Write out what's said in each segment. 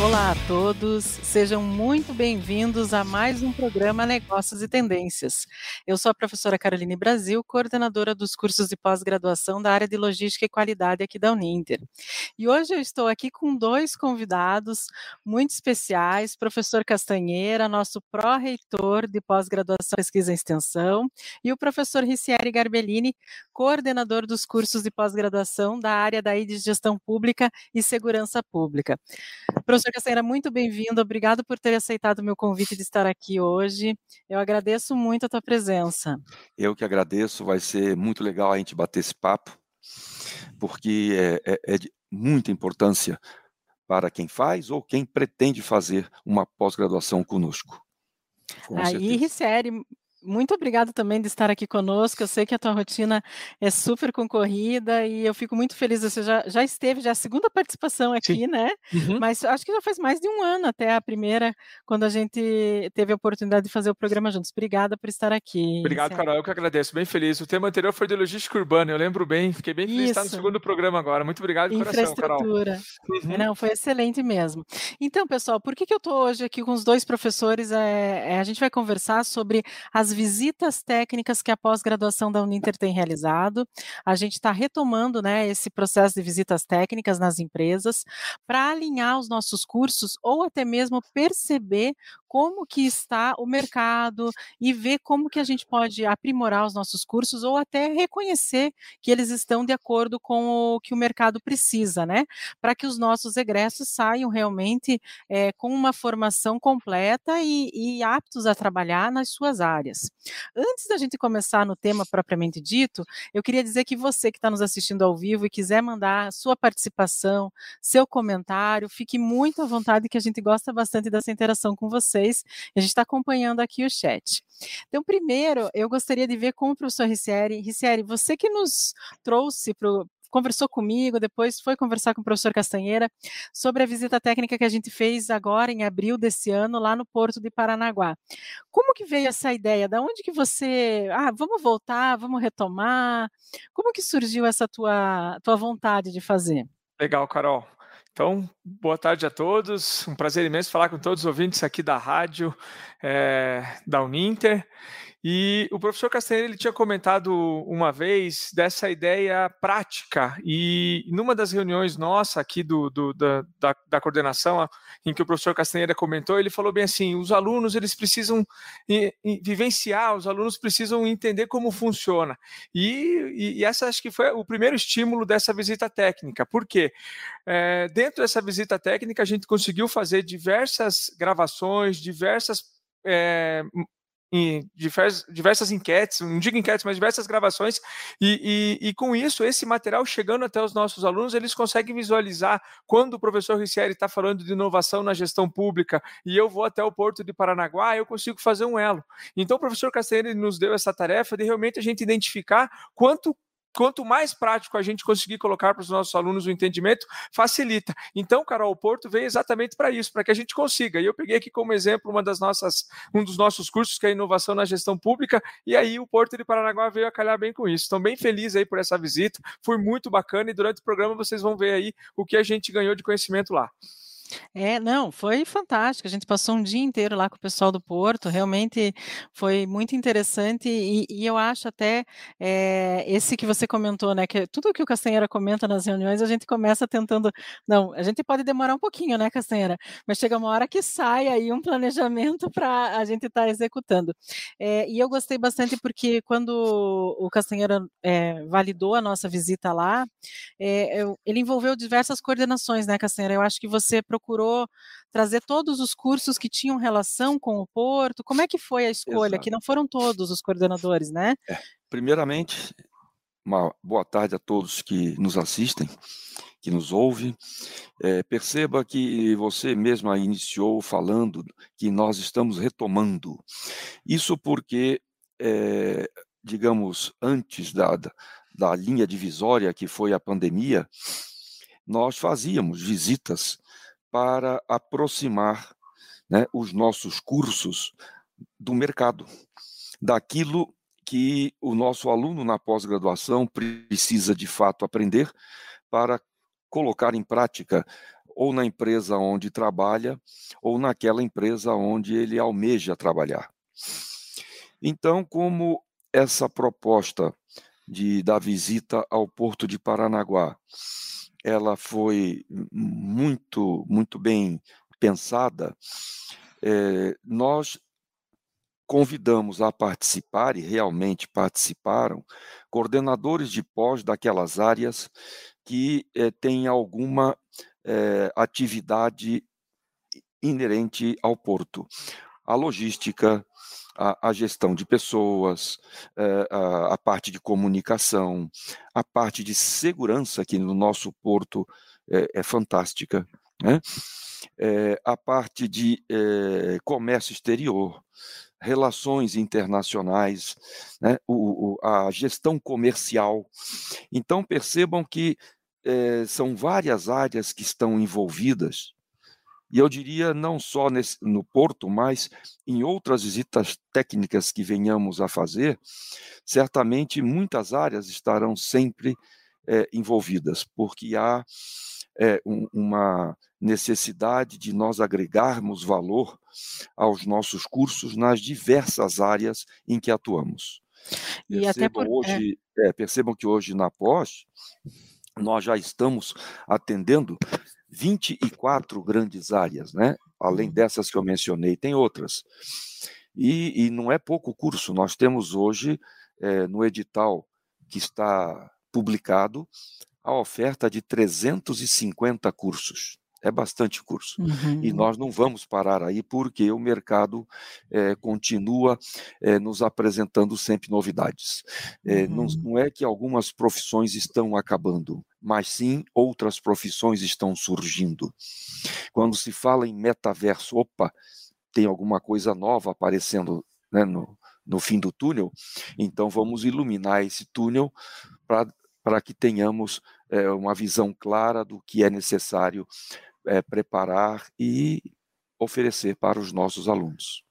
Olá a todos, sejam muito bem-vindos a mais um programa Negócios e Tendências. Eu sou a professora Caroline Brasil, coordenadora dos cursos de pós-graduação da área de Logística e Qualidade aqui da Uninter. E hoje eu estou aqui com dois convidados muito especiais, professor Castanheira, nosso pró-reitor de pós-graduação Pesquisa e Extensão, e o professor Ricieri Garbellini, coordenador dos cursos de pós-graduação da área da de Gestão Pública e Segurança Pública. Professor Professor Castanheira, muito bem-vindo. Obrigado por ter aceitado o meu convite de estar aqui hoje. Eu agradeço muito a tua presença. Eu que agradeço. Vai ser muito legal a gente bater esse papo, porque é, é, é de muita importância para quem faz ou quem pretende fazer uma pós-graduação conosco. Com Aí, Ricere, muito obrigado também de estar aqui conosco. Eu sei que a tua rotina é super concorrida e eu fico muito feliz. Você já, já esteve, já é a segunda participação aqui, Sim. né? Uhum. Mas acho que já faz mais de um ano até a primeira, quando a gente teve a oportunidade de fazer o programa juntos. Obrigada por estar aqui. Obrigado, Carol. Eu que agradeço. Bem feliz. O tema anterior foi de logística urbana. Eu lembro bem. Fiquei bem feliz Isso. de estar no segundo programa agora. Muito obrigado de coração, Carol. Uhum. Não, foi excelente mesmo. Então, pessoal, por que, que eu estou hoje aqui com os dois professores? É, é, a gente vai conversar sobre as as visitas técnicas que a pós-graduação da Uninter tem realizado. A gente está retomando né, esse processo de visitas técnicas nas empresas para alinhar os nossos cursos ou até mesmo perceber como que está o mercado e ver como que a gente pode aprimorar os nossos cursos ou até reconhecer que eles estão de acordo com o que o mercado precisa, né? Para que os nossos egressos saiam realmente é, com uma formação completa e, e aptos a trabalhar nas suas áreas. Antes da gente começar no tema propriamente dito, eu queria dizer que você que está nos assistindo ao vivo e quiser mandar sua participação, seu comentário, fique muito à vontade que a gente gosta bastante dessa interação com você vocês. A gente está acompanhando aqui o chat. Então, primeiro, eu gostaria de ver com o professor Ricieri. Ricieri, você que nos trouxe para conversou comigo, depois foi conversar com o professor Castanheira sobre a visita técnica que a gente fez agora em abril desse ano lá no Porto de Paranaguá. Como que veio essa ideia? Da onde que você, ah, vamos voltar, vamos retomar? Como que surgiu essa tua tua vontade de fazer? Legal, Carol. Então, boa tarde a todos. Um prazer imenso falar com todos os ouvintes aqui da rádio é, da Uninter. E o professor Castanheira ele tinha comentado uma vez dessa ideia prática, e numa das reuniões nossa aqui do, do da, da, da, coordenação, em que o professor Castanheira comentou, ele falou bem assim: os alunos eles precisam vivenciar, os alunos precisam entender como funciona. E, e, essa acho que foi o primeiro estímulo dessa visita técnica. Por quê? É, dentro dessa visita técnica, a gente conseguiu fazer diversas gravações, diversas é, em diversas, diversas enquetes, não digo enquetes, mas diversas gravações, e, e, e, com isso, esse material chegando até os nossos alunos, eles conseguem visualizar quando o professor Ricieri está falando de inovação na gestão pública e eu vou até o Porto de Paranaguá, eu consigo fazer um elo. Então, o professor Castanheira nos deu essa tarefa de realmente a gente identificar quanto quanto mais prático a gente conseguir colocar para os nossos alunos o entendimento, facilita. Então, Carol, o Porto veio exatamente para isso, para que a gente consiga. E eu peguei aqui como exemplo uma das nossas, um dos nossos cursos, que é inovação na gestão pública, e aí o Porto de Paranaguá veio a calhar bem com isso. Estou bem feliz aí por essa visita, foi muito bacana e durante o programa vocês vão ver aí o que a gente ganhou de conhecimento lá. É, não, foi fantástico. A gente passou um dia inteiro lá com o pessoal do Porto, realmente foi muito interessante. E, e eu acho até é, esse que você comentou, né? Que tudo que o Castanheira comenta nas reuniões, a gente começa tentando. Não, a gente pode demorar um pouquinho, né, Castanheira? Mas chega uma hora que sai aí um planejamento para a gente estar tá executando. É, e eu gostei bastante porque quando o Castanheira é, validou a nossa visita lá, eu, ele envolveu diversas coordenações, né, Castanheira? Eu acho que você trazer todos os cursos que tinham relação com o Porto? Como é que foi a escolha? Exato. Que não foram todos os coordenadores, né? É, primeiramente, uma boa tarde a todos que nos assistem, que nos ouvem. É, perceba que você mesma iniciou falando que nós estamos retomando. Isso porque, é, digamos, antes da, da linha divisória que foi a pandemia, nós fazíamos visitas para aproximar né, os nossos cursos do mercado, daquilo que o nosso aluno na pós-graduação precisa de fato aprender para colocar em prática ou na empresa onde trabalha ou naquela empresa onde ele almeja trabalhar. Então, como essa proposta de da visita ao Porto de Paranaguá, ela foi muito muito bem pensada, é, nós convidamos a participar, e realmente participaram, coordenadores de pós daquelas áreas que é, têm alguma é, atividade inerente ao porto. A logística, a, a gestão de pessoas, é, a, a, parte de comunicação, a parte de segurança, que no nosso porto é, é fantástica, né? É, a parte de é, comércio exterior, relações internacionais, né? o, o, a gestão comercial. Então, percebam que é, são várias áreas que estão envolvidas e eu diria não só nesse, no Porto, mas em outras visitas técnicas que venhamos a fazer, certamente muitas áreas estarão sempre é, envolvidas, porque há é, um, uma necessidade de nós agregarmos valor aos nossos cursos nas diversas áreas em que atuamos. E percebam, por... É hoje, é. percebam que hoje na pós nós já estamos atendendo 24 grandes áreas, né? Além uhum. dessas que eu mencionei, tem outras. E, e não é pouco curso, nós temos hoje é, no edital que está publicado a oferta de 350 cursos. É bastante curso. Uhum. E nós não vamos parar aí, porque o mercado é, continua é, nos apresentando sempre novidades. É, uhum. não, não é que algumas profissões estão acabando, mas sim outras profissões estão surgindo. Quando se fala em metaverso, opa, tem alguma coisa nova aparecendo né, no, no fim do túnel, então vamos iluminar esse túnel para que tenhamos é, uma visão clara do que é necessário é, preparar e oferecer para os nossos alunos.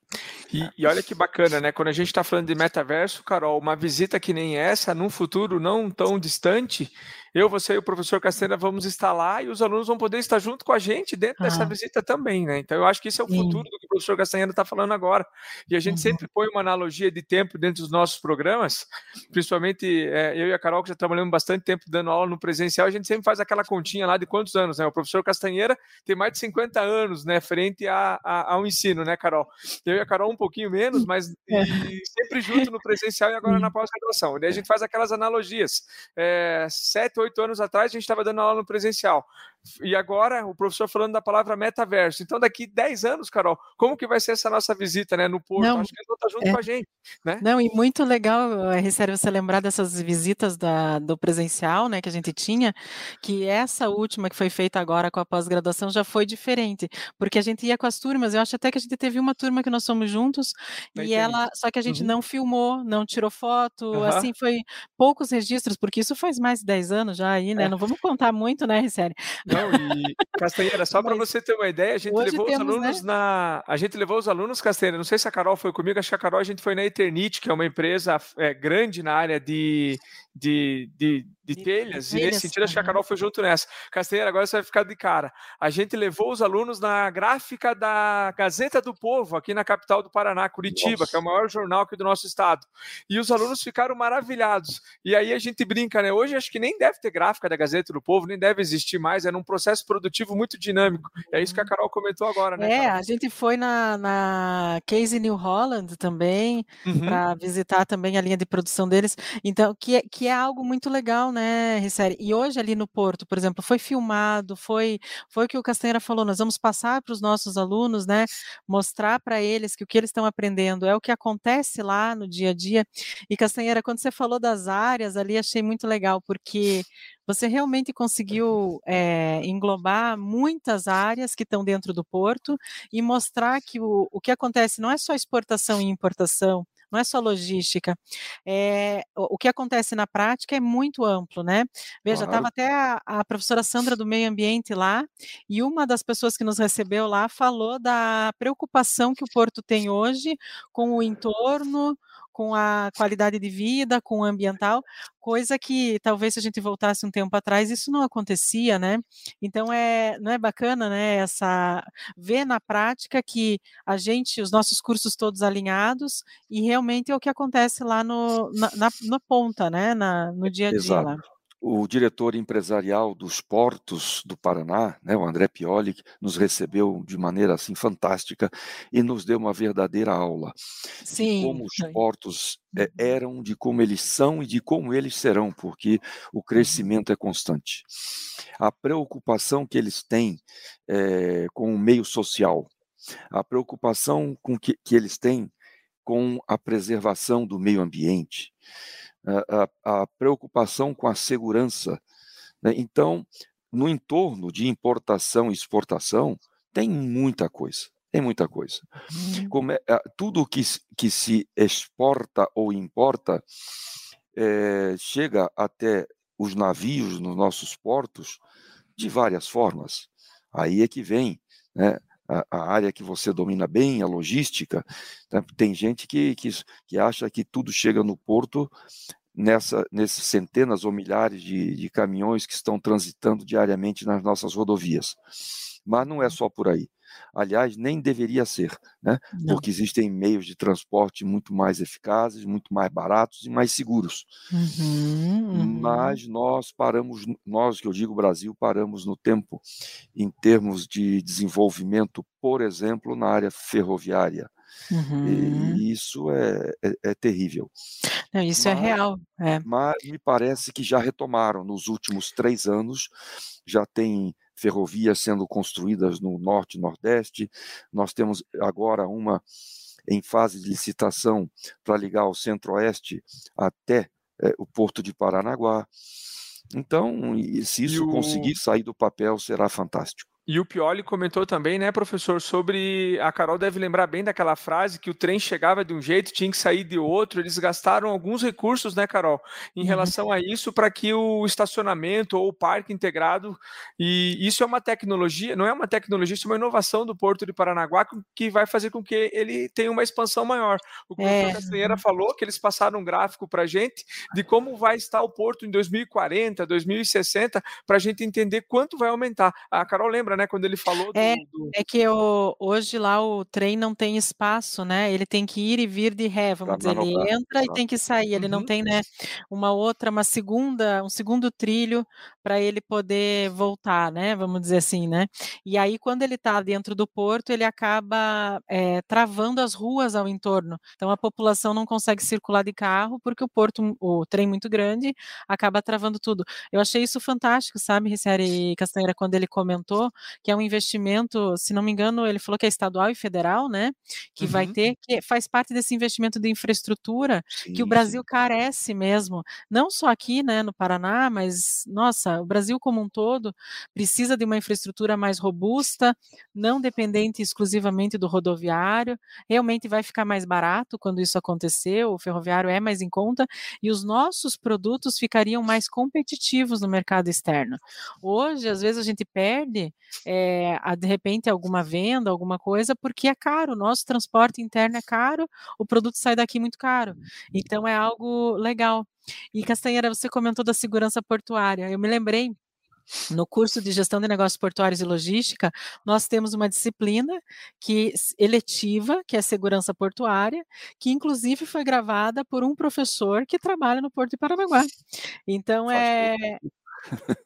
E, e, olha que bacana, né? Quando a gente está falando de metaverso, Carol, uma visita que nem essa, num futuro não tão distante, eu, você e o professor Castanha vamos estar lá e os alunos vão poder estar junto com a gente dentro ah. dessa visita também, né? Então eu acho que esse é o Sim. futuro do que o professor Castanheira está falando agora. E a gente uhum. sempre põe uma analogia de tempo dentro dos nossos programas, principalmente é, eu e a Carol, que já trabalhamos bastante tempo dando aula no presencial, a gente sempre faz aquela continha lá de quantos anos, né? O professor Castanheira tem mais de 50 anos, né? Frente a, a, ao ensino, né, Carol? Eu e a Carol um pouquinho menos, mas é. sempre junto no presencial e agora na pós-graduação. Daí a gente faz aquelas analogias. É, sete, oito oito anos atrás, a gente estava dando aula no presencial. E agora o professor falando da palavra metaverso. Então, daqui 10 anos, Carol, como que vai ser essa nossa visita né, no Porto? Não, Acho que estar junto é, com a gente. Né? Não, e muito legal, Ricério, você lembrar dessas visitas da, do presencial né, que a gente tinha, que essa última que foi feita agora com a pós-graduação já foi diferente, porque a gente ia com as turmas, eu acho até que a gente teve uma turma que nós somos juntos, e ela, só que a gente uhum. não filmou, não tirou foto, uhum. assim, foi poucos registros, porque isso faz mais de 10 anos já aí, né? É. Não vamos contar muito, né, Ricério? Não, e Castanheira, só para você ter uma ideia, a gente levou temos, os alunos né? na. A gente levou os alunos, Castanheira, não sei se a Carol foi comigo, acho que a Carol a gente foi na Eternit, que é uma empresa é, grande na área de, de, de, de, de telhas, e nesse sentido, acho que a Carol foi junto nessa. Castanheira, agora você vai ficar de cara. A gente levou os alunos na gráfica da Gazeta do Povo, aqui na capital do Paraná, Curitiba, Nossa. que é o maior jornal aqui do nosso estado. E os alunos ficaram maravilhados. E aí a gente brinca, né? Hoje acho que nem deve ter gráfica da Gazeta do Povo, nem deve existir mais, é num processo produtivo muito dinâmico. É isso que a uhum. Carol comentou agora, né? É, Carol? a gente foi na, na Case New Holland também, uhum. para visitar também a linha de produção deles. Então, que, é, é algo muito legal, né, Risseri? E hoje ali no Porto, por exemplo, foi filmado, foi, foi o que o Castanheira falou, nós vamos passar para os nossos alunos, né, mostrar para eles que o que eles estão aprendendo é o que acontece lá no dia a dia. E Castanheira, quando você falou das áreas ali, achei muito legal, porque você realmente conseguiu é, englobar muitas áreas que estão dentro do porto e mostrar que o, o que acontece não é só exportação e importação, não é só logística. É, o que acontece na prática é muito amplo, né? Veja, estava até a, a, professora Sandra do Meio Ambiente lá, e uma das pessoas que nos recebeu lá falou da preocupação que o Porto tem hoje com o entorno, com a qualidade de vida, com o ambiental, coisa que talvez se a gente voltasse um tempo atrás isso não acontecia, né? Então é não é bacana, né? Essa ver na prática que a gente, os nossos cursos todos alinhados e realmente é o que acontece lá no, na, na, na ponta, né? Na, no dia a dia Exato. O diretor empresarial dos portos do Paraná, né, o André Pioli, nos recebeu de maneira assim fantástica e nos deu uma verdadeira aula Sim. de como os portos é, eram, de como eles são e de como eles serão, porque o crescimento é constante. A preocupação que eles têm é, com o meio social, a preocupação com que, que eles têm com a preservação do meio ambiente, a, a preocupação com a segurança. Né? Então, no entorno de importação e exportação, tem muita coisa. Tem muita coisa. Uhum. É, tudo que, que se exporta ou importa é, chega até os navios nos nossos portos de várias formas. Aí é que vem né, a, a, área que você domina bem, a logística. Né? Tem gente que, que, que acha que tudo chega no porto nessa, nesses centenas ou milhares de, de caminhões que estão transitando diariamente nas nossas rodovias. Mas não é só por aí. Aliás, nem deveria ser, né? porque existem meios de transporte muito mais eficazes, muito mais baratos e mais seguros. Uhum, uhum. Mas nós paramos, nós que eu digo Brasil, paramos no tempo em termos de desenvolvimento, por exemplo, na área ferroviária. Uhum. E isso é, é, é terrível. Não, isso é mas, é real. É. Mas me parece que já retomaram nos últimos três anos, já tem ferrovias sendo construídas no norte e nordeste. Nós temos agora uma em fase de licitação para ligar o centro-oeste até é, o porto de Paranaguá. Então, se isso o... conseguir sair do papel, será fantástico. E o Pioli comentou também, né, professor, sobre. A Carol deve lembrar bem daquela frase que o trem chegava de um jeito, tinha que sair de outro. Eles gastaram alguns recursos, né, Carol, em uhum. relação a isso, para que o estacionamento ou o parque integrado. E isso é uma tecnologia, não é uma tecnologia, isso é uma inovação do Porto de Paranaguá que vai fazer com que ele tenha uma expansão maior. O professor é. Castanheira falou que eles passaram um gráfico para a gente de como vai estar o Porto em 2040, 2060, para a gente entender quanto vai aumentar. A Carol lembra, né? Quando ele falou é, do, é que o, hoje lá o trem não tem espaço, né? Ele tem que ir e vir de ré, vamos pra dizer, ele entra e tem que sair. Ele uhum. não tem, né, uma outra, uma segunda, um segundo trilho para ele poder voltar, né? Vamos dizer assim, né? E aí, quando ele está dentro do porto, ele acaba é, travando as ruas ao entorno. Então a população não consegue circular de carro porque o porto, o trem muito grande, acaba travando tudo. Eu achei isso fantástico, sabe, Ricieri Castanheira, quando ele comentou que é um investimento, se não me engano, ele falou que é estadual e federal, né? Que uhum. vai ter, que faz parte desse investimento de infraestrutura sim, que o Brasil sim. carece mesmo. Não só aqui, né, no Paraná, mas, nossa, o Brasil como um todo precisa de uma infraestrutura mais robusta, não dependente exclusivamente do rodoviário. Realmente vai ficar mais barato quando isso acontecer, o ferroviário é mais em conta e os nossos produtos ficariam mais competitivos no mercado externo. Hoje, às vezes a gente perde é, a, de repente alguma venda, alguma coisa, porque é caro, o nosso transporte interno é caro, o produto sai daqui muito caro. Então é algo legal. E Castanheira, você comentou da segurança portuária. Eu me lembrei no curso de gestão de negócios portuários e logística, nós temos uma disciplina que eletiva, que é segurança portuária, que inclusive foi gravada por um professor que trabalha no Porto de Paranaguá. Então é,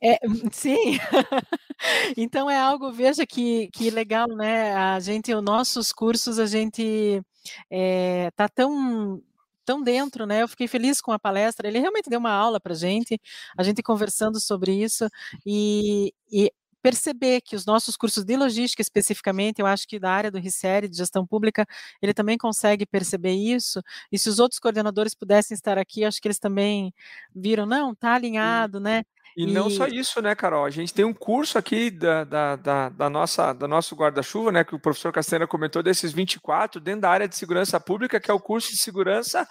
é, sim. então é algo, veja que, que legal, né? A gente, os nossos cursos, a gente é, tá tão tão dentro, né? Eu fiquei feliz com a palestra. Ele realmente deu uma aula para gente, a gente conversando sobre isso e, e perceber que os nossos cursos de logística, especificamente, eu acho que da área do RICERI, de gestão pública, ele também consegue perceber isso, e se os outros coordenadores pudessem estar aqui, acho que eles também viram, não, tá alinhado, né? E, e, não só isso, né, Carol? A gente tem um curso aqui da, da, da, da nossa, da nosso guarda-chuva, né, que o professor Castanha comentou, desses 24, dentro da área de segurança pública, que é o curso de segurança,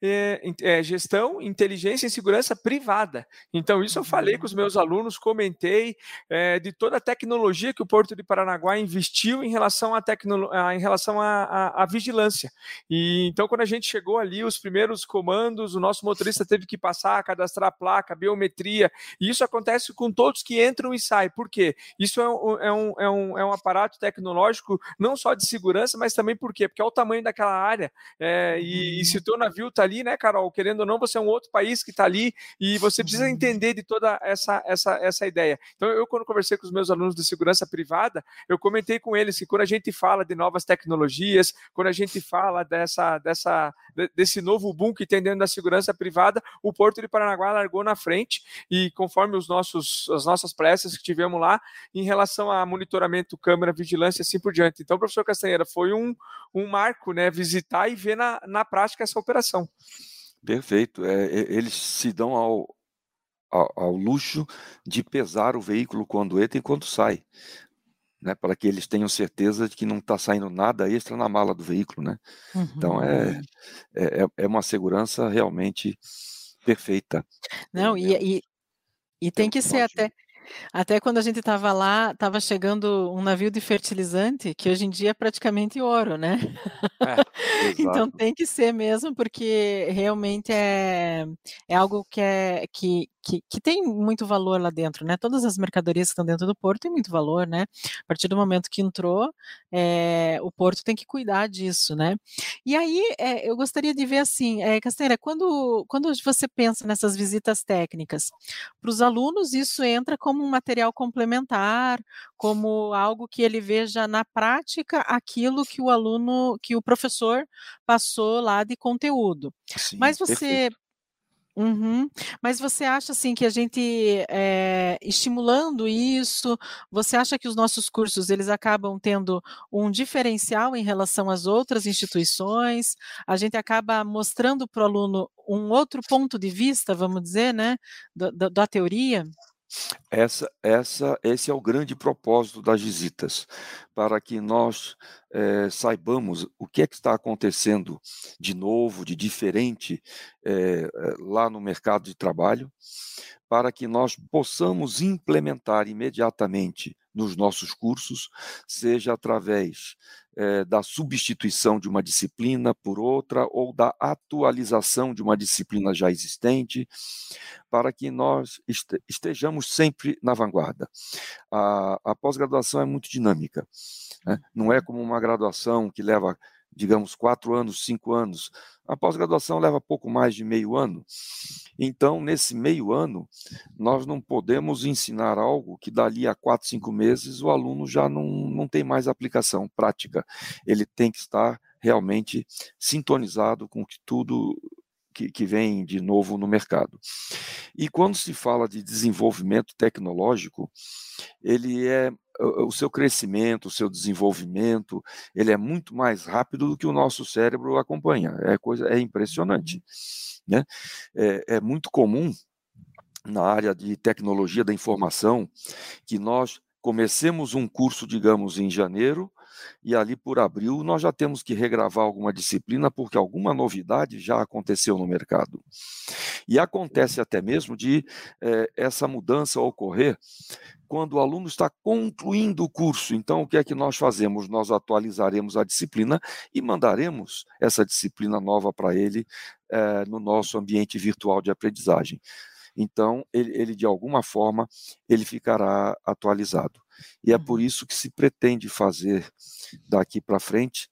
é, é, gestão, inteligência e segurança privada. Então, isso eu falei com os meus alunos, comentei é, de toda a tecnologia que o Porto de Paranaguá investiu em relação à tecno, em relação à vigilância. E então, quando a gente chegou ali, os primeiros comandos, o nosso motorista teve que passar, cadastrar a placa, biometria e isso acontece com todos que entram e saem. Por quê? Isso é um, é um, é um, é um aparato tecnológico não só de segurança, mas também por quê? Porque é o tamanho daquela área. É, e, e, se o teu navio está ali, né, Carol? Querendo ou não, você é um outro país que está ali e você precisa entender de toda essa, essa, essa ideia. Então, eu, quando conversei com os meus alunos de segurança privada, eu comentei com eles que quando a gente fala de novas tecnologias, quando a gente fala dessa, dessa, desse novo boom que tem dentro da segurança privada, o Porto de Paranaguá largou na frente e com conforme os nossos, as nossas preces que tivemos lá, em relação a monitoramento, câmera, vigilância e assim por diante. Então, professor Castanheira, foi um, um marco né, visitar e ver na, na prática essa operação. Perfeito. É, eles se dão ao, ao, ao, luxo de pesar o veículo quando entra e quando sai. Né, para que eles tenham certeza de que não está saindo nada extra na mala do veículo. Né? Uhum. Então, é, é, é uma segurança realmente perfeita. Não, e, e, e tem que ser até até quando a gente estava lá, estava chegando um navio de fertilizante, que hoje em dia é praticamente ouro, né? É, então tem que ser mesmo, porque realmente é, é algo que, é, que, que, que, tem muito valor lá dentro, né? Todas as mercadorias que estão dentro do porto têm muito valor, né? A partir do momento que entrou, é, o porto tem que cuidar disso, né? E aí é, eu gostaria de ver assim, é, Castanheira, quando, quando você pensa nessas visitas técnicas, para os alunos isso entra como um material complementar, como algo que ele veja na prática aquilo que o aluno, que o professor passou lá de conteúdo. Sim, Mas você perfeito Uhum. Mas você acha assim que a gente é, estimulando isso, você acha que os nossos cursos eles acabam tendo um diferencial em relação às outras instituições? A gente acaba mostrando para o aluno um outro ponto de vista, vamos dizer, né, da, da, da teoria? Essa, essa, esse é o grande propósito das visitas, para que nós é, saibamos o que é que está acontecendo de novo, de diferente é, lá no mercado de trabalho, para que nós possamos implementar imediatamente nos nossos cursos, seja através é, da substituição de uma disciplina por outra ou da atualização de uma disciplina já existente, para que nós estejamos sempre na vanguarda. A, a pós-graduação é muito dinâmica, né? não é como uma graduação que leva digamos, quatro anos, cinco anos. A pós-graduação leva pouco mais de meio ano. Então, nesse meio ano, nós não podemos ensinar algo que dali a quatro, cinco meses o aluno já não, não tem mais aplicação prática. Ele tem que estar realmente sintonizado com que tudo que, que, vem de novo no mercado. E quando se fala de desenvolvimento tecnológico, ele é o seu crescimento, o seu desenvolvimento, ele é muito mais rápido do que o nosso cérebro acompanha. É coisa, é impressionante. Né? É, é muito comum na área de tecnologia da informação que nós comecemos um curso, digamos, em janeiro, e ali por abril nós já temos que regravar alguma disciplina porque alguma novidade já aconteceu no mercado. E acontece até mesmo de é, essa mudança ocorrer quando o aluno está concluindo o curso. Então, o que é que nós fazemos? Nós atualizaremos a disciplina e mandaremos essa disciplina nova para ele é, no nosso ambiente virtual de aprendizagem. Então, ele, ele, de alguma forma, ele ficará atualizado. E é por uhum. isso que se pretende fazer daqui para frente,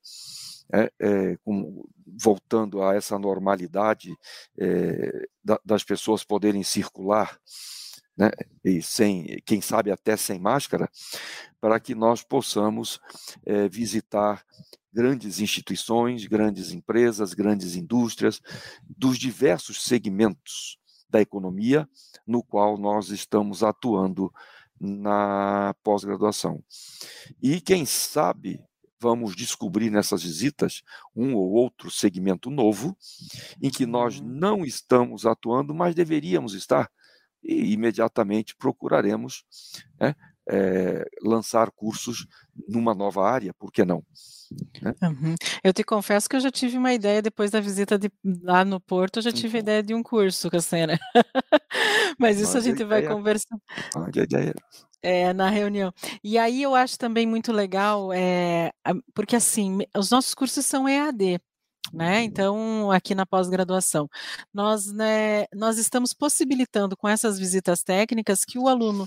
é, é, com, voltando a essa normalidade é, da, das pessoas poderem circular, né, e sem, quem sabe até sem máscara, para que nós possamos é, visitar grandes instituições, grandes empresas, grandes indústrias, dos diversos segmentos da economia no qual nós estamos atuando na pós-graduação. E quem sabe vamos descobrir nessas visitas um ou outro segmento novo em que nós uhum. não estamos atuando, mas deveríamos estar, e imediatamente procuraremos né, é, lançar cursos numa nova área, por que não? Né? Uhum. Eu te confesso que eu já tive uma ideia depois da visita de, lá no Porto, eu já tive uhum. ideia de um curso, Castanha. Mas isso Mande a gente a vai conversar. A ideia. É, na reunião. E aí eu acho também muito legal, é, porque assim, os nossos cursos são EAD, né? Então, aqui na pós-graduação, nós, né, nós estamos possibilitando com essas visitas técnicas que o aluno,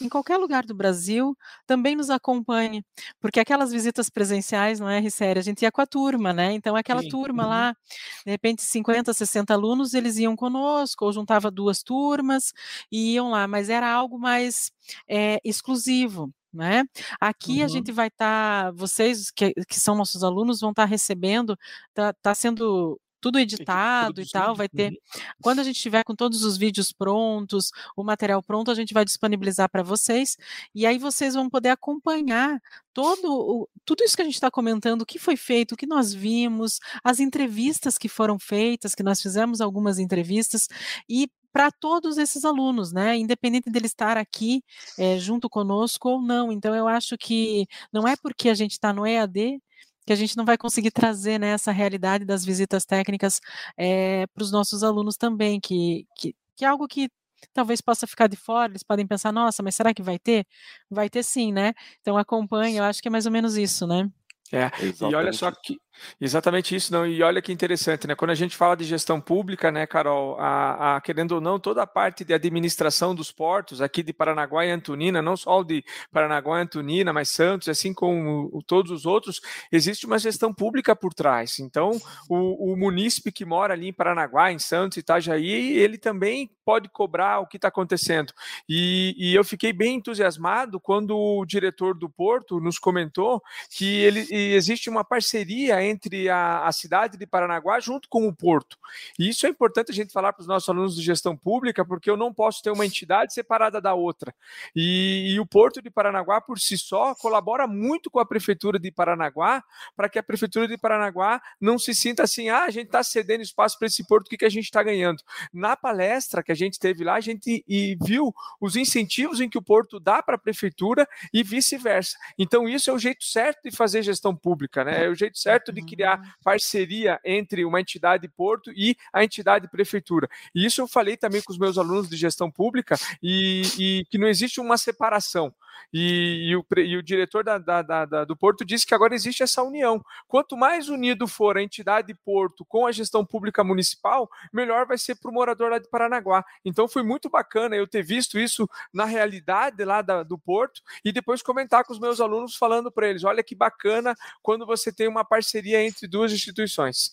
em qualquer lugar do Brasil, também nos acompanhe, porque aquelas visitas presenciais, não é, RCR, a gente ia com a turma, né? Então, aquela Sim. turma uhum. lá, de repente, 50, 60 alunos, eles iam conosco, ou juntava duas turmas e iam lá, mas era algo mais é, exclusivo. Né? Aqui uhum. a gente vai estar, tá, vocês que, que são nossos alunos vão estar tá recebendo, está tá sendo tudo editado e tal, vai ter. Uhum. Quando a gente tiver com todos os vídeos prontos, o material pronto, a gente vai disponibilizar para vocês, e aí vocês vão poder acompanhar todo o, tudo isso que a gente está comentando, o que foi feito, o que nós vimos, as entrevistas que foram feitas, que nós fizemos algumas entrevistas, e para todos esses alunos, né? Independente dele estar aqui é, junto conosco ou não. Então, eu acho que não é porque a gente está no EAD que a gente não vai conseguir trazer né, essa realidade das visitas técnicas é, para os nossos alunos também, que, que, que é algo que talvez possa ficar de fora, eles podem pensar, nossa, mas será que vai ter? Vai ter sim, né? Então acompanhe, eu acho que é mais ou menos isso, né? É, e olha só que Exatamente isso, não. E olha que interessante, né? Quando a gente fala de gestão pública, né, Carol, a, a, querendo ou não, toda a parte de administração dos portos aqui de Paranaguá e Antonina, não só o de Paranaguá e Antonina, mas Santos, assim como o, todos os outros, existe uma gestão pública por trás. Então, o, o munícipe que mora ali em Paranaguá, em Santos, Itajaí, ele também pode cobrar o que está acontecendo. E, e, eu fiquei bem entusiasmado quando o diretor do porto nos comentou que ele existe uma parceria entre a, a cidade de Paranaguá junto com o porto. E isso é importante a gente falar para os nossos alunos de gestão pública, porque eu não posso ter uma entidade separada da outra. E, e o porto de Paranaguá, por si só, colabora muito com a prefeitura de Paranaguá, para que a prefeitura de Paranaguá não se sinta assim, ah, a gente está cedendo espaço para esse porto, o que, que a gente está ganhando? Na palestra que a gente teve lá, a gente e viu os incentivos em que o porto dá para a prefeitura e vice-versa. Então, isso é o jeito certo de fazer gestão pública, né? É o jeito certo de criar parceria entre uma entidade porto e a entidade prefeitura. E isso eu falei também com os meus alunos de gestão pública e, e que não existe uma separação. E, e, o, e o, diretor da, da, da, do Porto disse que agora existe essa união. Quanto mais unido for a entidade Porto com a gestão pública municipal, melhor vai ser para o morador lá de Paranaguá. Então foi muito bacana eu ter visto isso na realidade lá do Porto e depois comentar com os meus alunos falando para eles: olha que bacana quando você tem uma parceria entre duas instituições.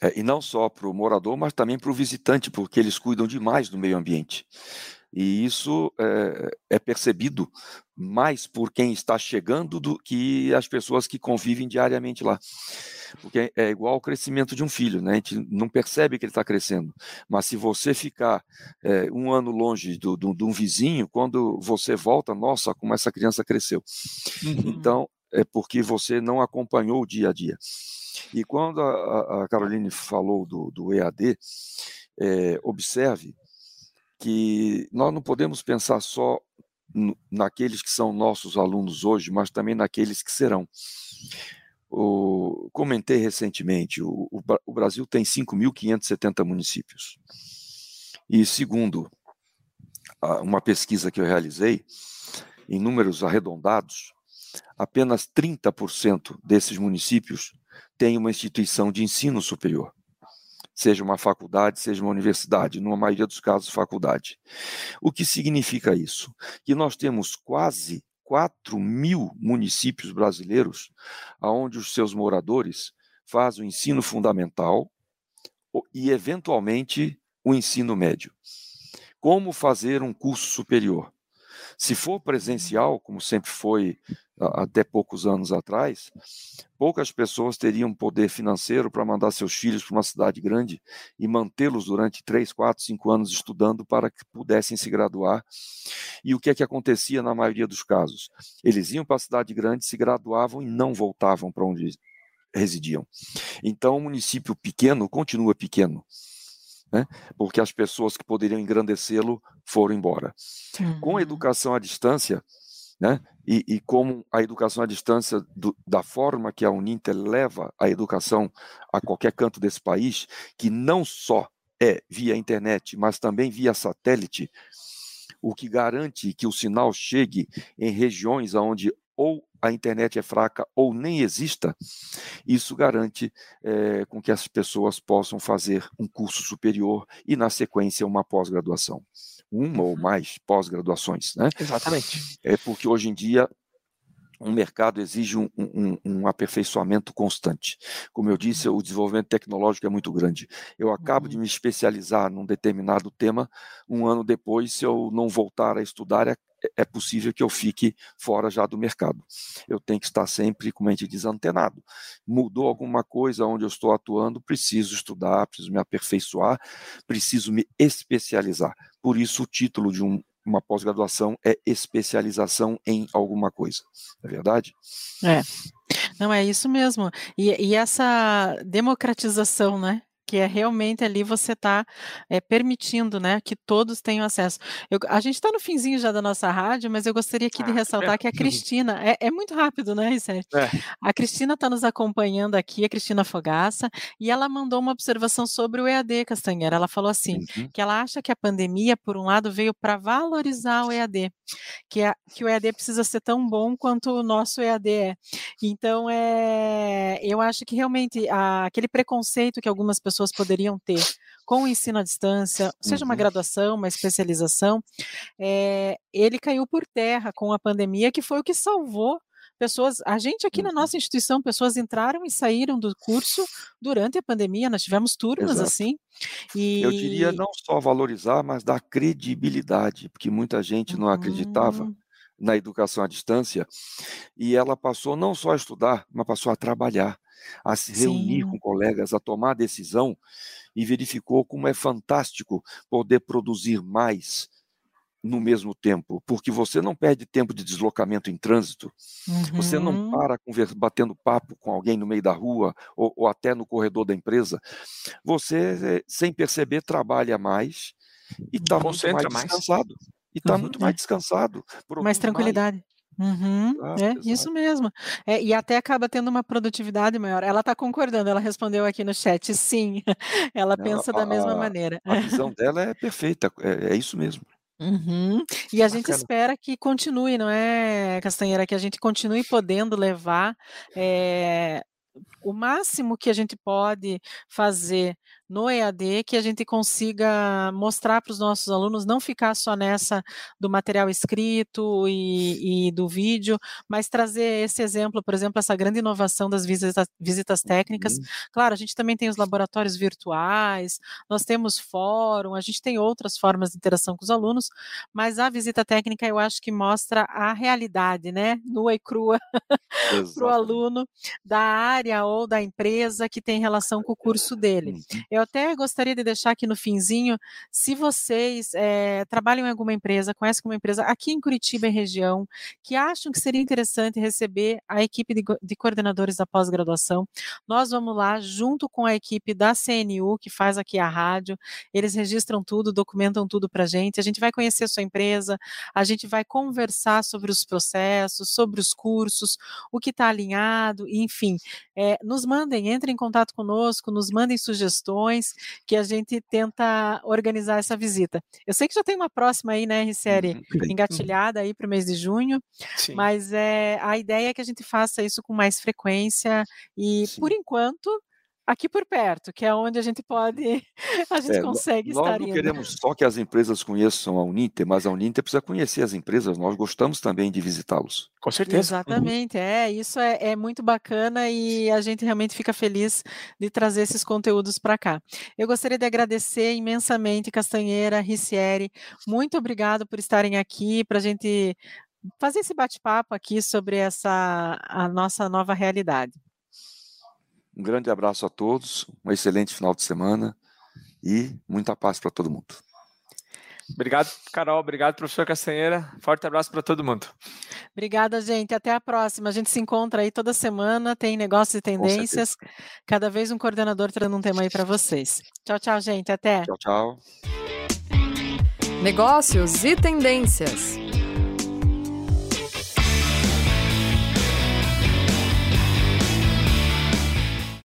É, e não só para o morador, mas também para o visitante, porque eles cuidam demais do meio ambiente. E isso é, é, percebido mais por quem está chegando do que as pessoas que convivem diariamente lá. Porque é igual ao crescimento de um filho, né? A gente não percebe que ele está crescendo. Mas se você ficar é, um ano longe do, do, de um vizinho, quando você volta, nossa, como essa criança cresceu. Uhum. Então, é porque você não acompanhou o dia a dia. E quando a, a Caroline falou do, do EAD, é, observe que nós não podemos pensar só naqueles que são nossos alunos hoje, mas também naqueles que serão. O, comentei recentemente, o, o, o Brasil tem 5.570 municípios. E segundo uma pesquisa que eu realizei, em números arredondados, apenas 30% desses municípios têm uma instituição de ensino superior seja uma faculdade, seja uma universidade, numa maioria dos casos, faculdade. O que significa isso? Que nós temos quase 4 mil municípios brasileiros onde os seus moradores fazem o ensino fundamental e, eventualmente, o ensino médio. Como fazer um curso superior? Se for presencial, como sempre foi até poucos anos atrás, poucas pessoas teriam poder financeiro para mandar seus filhos para uma cidade grande e mantê-los durante três, quatro, cinco anos estudando para que pudessem se graduar. E o que é que acontecia na maioria dos casos? Eles iam para a cidade grande, se graduavam e não voltavam para onde residiam. Então, o município pequeno continua pequeno né? porque as pessoas que poderiam engrandecê-lo foram embora. Uhum. Com a educação à distância, né? E, e, como a educação à distância, do, da forma que a Uninter leva a educação a qualquer canto desse país, que não só é via internet, mas também via satélite, o que garante que o sinal chegue em regiões onde ou a internet é fraca ou nem exista, isso garante é, com que as pessoas possam fazer um curso superior e, na sequência, uma pós-graduação. Uma ou mais pós-graduações, né? Exatamente. É porque hoje em dia um mercado exige um, um, um, aperfeiçoamento constante. Como eu disse, o desenvolvimento tecnológico é muito grande. Eu acabo uhum. de me especializar num determinado tema, um ano depois, se eu não voltar a estudar, é, possível que eu fique fora já do mercado. Eu tenho que estar sempre, como a gente diz, antenado. Mudou alguma coisa onde eu estou atuando, preciso estudar, preciso me aperfeiçoar, preciso me especializar. Por isso, o título de um, uma pós-graduação é especialização em alguma coisa. É verdade? É. Não, é isso mesmo. E, e essa democratização, né? Que é realmente ali você está é, eh, permitindo, né, que todos tenham acesso. Eu, a gente está no finzinho já da nossa rádio, mas eu gostaria aqui ah, de ressaltar é. que a Cristina, é, é, muito rápido, né, Ricete? É. A Cristina está nos acompanhando aqui, a Cristina Fogaça, e ela mandou uma observação sobre o EAD, Castanheira. Ela falou assim, uhum. que ela acha que a pandemia, por um lado, veio para valorizar o EAD, que, a, que o EAD precisa ser tão bom quanto o nosso EAD é. Então, é, eu acho que realmente a, aquele preconceito que algumas pessoas pessoas poderiam ter com o ensino à distância, seja uma uhum. graduação, uma especialização, é, ele caiu por terra com a pandemia, que foi o que salvou pessoas. A gente aqui na uhum. nossa instituição, pessoas entraram e saíram do curso durante a pandemia, nós tivemos turmas Exato. assim. E... Eu diria não só valorizar, mas dar credibilidade, porque muita gente não acreditava uhum. na educação à distância, e ela passou não só a estudar, mas passou a trabalhar a se reunir Sim. com colegas, a tomar decisão e verificou como é fantástico poder produzir mais no mesmo tempo, porque você não perde tempo de deslocamento em trânsito, uhum. você não uhum. para batendo papo com alguém no meio da rua ou, ou até no corredor da empresa, você, sem perceber, trabalha mais e está muito mais descansado. Mais. E está uhum. muito mais descansado. Mais tranquilidade. Mais. Uhum, é exato. isso mesmo. É, e até acaba tendo uma produtividade maior. Ela está concordando, ela respondeu aqui no chat, sim. Ela pensa da mesma maneira. A visão dela é perfeita, é, é isso mesmo. Uhum. E a gente espera que continue, não é, Castanheira? Que a gente continue podendo levar é, o máximo que a gente pode fazer no EAD que a gente consiga mostrar para os nossos alunos, não ficar só nessa do material escrito e, e, do vídeo, mas trazer esse exemplo, por exemplo, essa grande inovação das visitas, visitas técnicas. Uhum. Claro, a gente também tem os laboratórios virtuais, nós temos fórum, a gente tem outras formas de interação com os alunos, mas a visita técnica eu acho que mostra a realidade, né, nua e crua para o aluno da área ou da empresa que tem relação com o curso dele. Uhum. Eu até gostaria de deixar aqui no finzinho, se vocês é, trabalham em alguma empresa, conhecem alguma empresa aqui em Curitiba e região, que acham que seria interessante receber a equipe de, de coordenadores da pós-graduação, nós vamos lá junto com a equipe da CNU, que faz aqui a rádio, eles registram tudo, documentam tudo para a gente, a gente vai conhecer a sua empresa, a gente vai conversar sobre os processos, sobre os cursos, o que está alinhado, enfim, é, nos mandem, entrem em contato conosco, nos mandem sugestões, que a gente tenta organizar essa visita. Eu sei que já tem uma próxima aí, né, série uhum. engatilhada aí para o mês de junho, Sim. mas é, a ideia é que a gente faça isso com mais frequência e, Sim. por enquanto, aqui por perto, que é onde a gente pode, a gente é, consegue nós estar não queremos só que as empresas conheçam a Uninter, mas a Uninter precisa conhecer as empresas, nós gostamos também de visitá-los. Com certeza. Exatamente, uhum. é, isso é, é, muito bacana e a gente realmente fica feliz de trazer esses conteúdos para cá. Eu gostaria de agradecer imensamente Castanheira, Ricieri, muito obrigado por estarem aqui, para a gente fazer esse bate-papo aqui sobre essa a nossa nova realidade. Um grande abraço a todos, um excelente final de semana e muita paz para todo mundo. Obrigado, Carol. Obrigado, professor Castanheira. Forte abraço para todo mundo. Obrigada, gente. Até a próxima. A gente se encontra aí toda semana, tem negócios e tendências. Cada vez um coordenador trazendo um tema aí para vocês. Tchau, tchau, gente. Até. Tchau, tchau. Negócios e tendências.